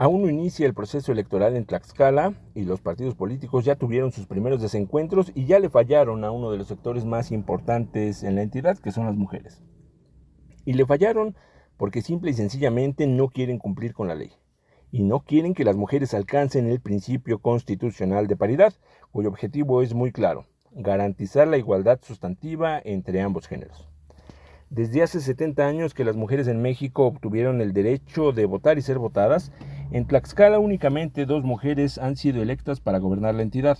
Aún no inicia el proceso electoral en Tlaxcala y los partidos políticos ya tuvieron sus primeros desencuentros y ya le fallaron a uno de los sectores más importantes en la entidad, que son las mujeres. Y le fallaron porque simple y sencillamente no quieren cumplir con la ley y no quieren que las mujeres alcancen el principio constitucional de paridad, cuyo objetivo es muy claro, garantizar la igualdad sustantiva entre ambos géneros. Desde hace 70 años que las mujeres en México obtuvieron el derecho de votar y ser votadas, en Tlaxcala únicamente dos mujeres han sido electas para gobernar la entidad.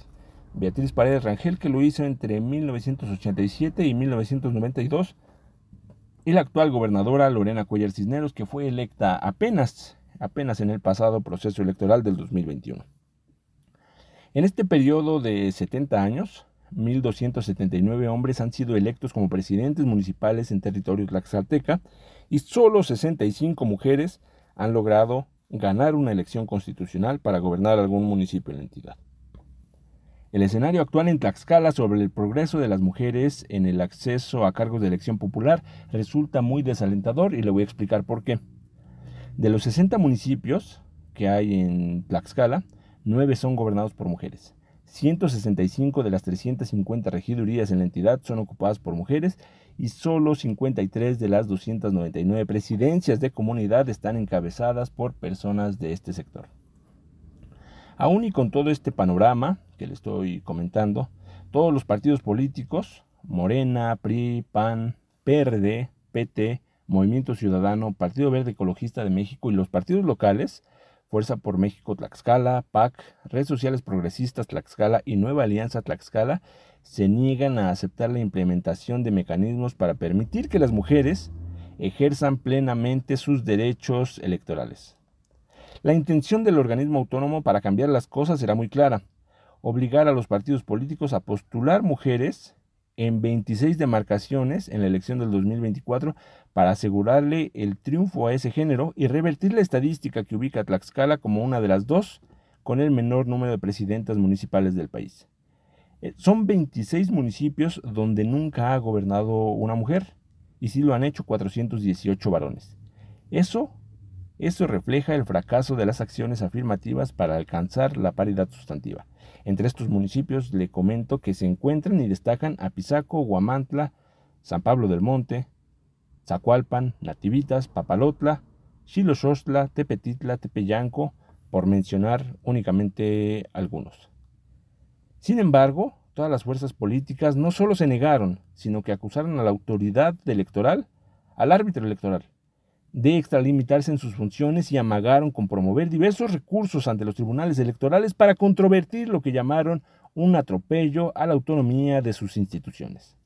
Beatriz Paredes Rangel, que lo hizo entre 1987 y 1992, y la actual gobernadora Lorena Cuellar Cisneros, que fue electa apenas, apenas en el pasado proceso electoral del 2021. En este periodo de 70 años, 1.279 hombres han sido electos como presidentes municipales en territorio tlaxcalteca y solo 65 mujeres han logrado ganar una elección constitucional para gobernar algún municipio en la entidad. El escenario actual en Tlaxcala sobre el progreso de las mujeres en el acceso a cargos de elección popular resulta muy desalentador y le voy a explicar por qué. De los 60 municipios que hay en Tlaxcala, 9 son gobernados por mujeres. 165 de las 350 regidurías en la entidad son ocupadas por mujeres y solo 53 de las 299 presidencias de comunidad están encabezadas por personas de este sector. Aún y con todo este panorama que le estoy comentando, todos los partidos políticos, Morena, PRI, PAN, PRD, PT, Movimiento Ciudadano, Partido Verde Ecologista de México y los partidos locales, Fuerza por México Tlaxcala, PAC, Redes Sociales Progresistas Tlaxcala y Nueva Alianza Tlaxcala se niegan a aceptar la implementación de mecanismos para permitir que las mujeres ejerzan plenamente sus derechos electorales. La intención del organismo autónomo para cambiar las cosas será muy clara, obligar a los partidos políticos a postular mujeres en 26 demarcaciones en la elección del 2024 para asegurarle el triunfo a ese género y revertir la estadística que ubica a Tlaxcala como una de las dos con el menor número de presidentas municipales del país. Eh, son 26 municipios donde nunca ha gobernado una mujer y sí lo han hecho 418 varones. Eso, eso refleja el fracaso de las acciones afirmativas para alcanzar la paridad sustantiva. Entre estos municipios le comento que se encuentran y destacan Apizaco, Guamantla, San Pablo del Monte, Zacualpan, Nativitas, Papalotla, Xiloxostla, Tepetitla, Tepeyanco, por mencionar únicamente algunos. Sin embargo, todas las fuerzas políticas no solo se negaron, sino que acusaron a la autoridad electoral, al árbitro electoral, de extralimitarse en sus funciones y amagaron con promover diversos recursos ante los tribunales electorales para controvertir lo que llamaron un atropello a la autonomía de sus instituciones.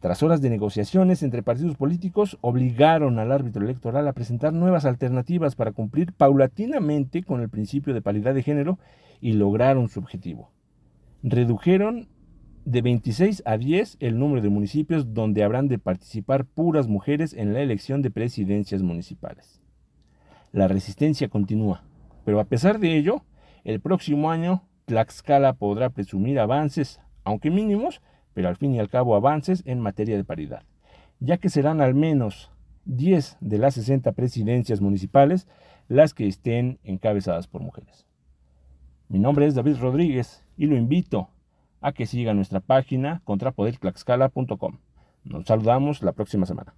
Tras horas de negociaciones entre partidos políticos, obligaron al árbitro electoral a presentar nuevas alternativas para cumplir paulatinamente con el principio de paridad de género y lograron su objetivo. Redujeron de 26 a 10 el número de municipios donde habrán de participar puras mujeres en la elección de presidencias municipales. La resistencia continúa, pero a pesar de ello, el próximo año Tlaxcala podrá presumir avances, aunque mínimos, pero al fin y al cabo avances en materia de paridad, ya que serán al menos 10 de las 60 presidencias municipales las que estén encabezadas por mujeres. Mi nombre es David Rodríguez y lo invito a que siga nuestra página contrapodertlaxcala.com. Nos saludamos la próxima semana.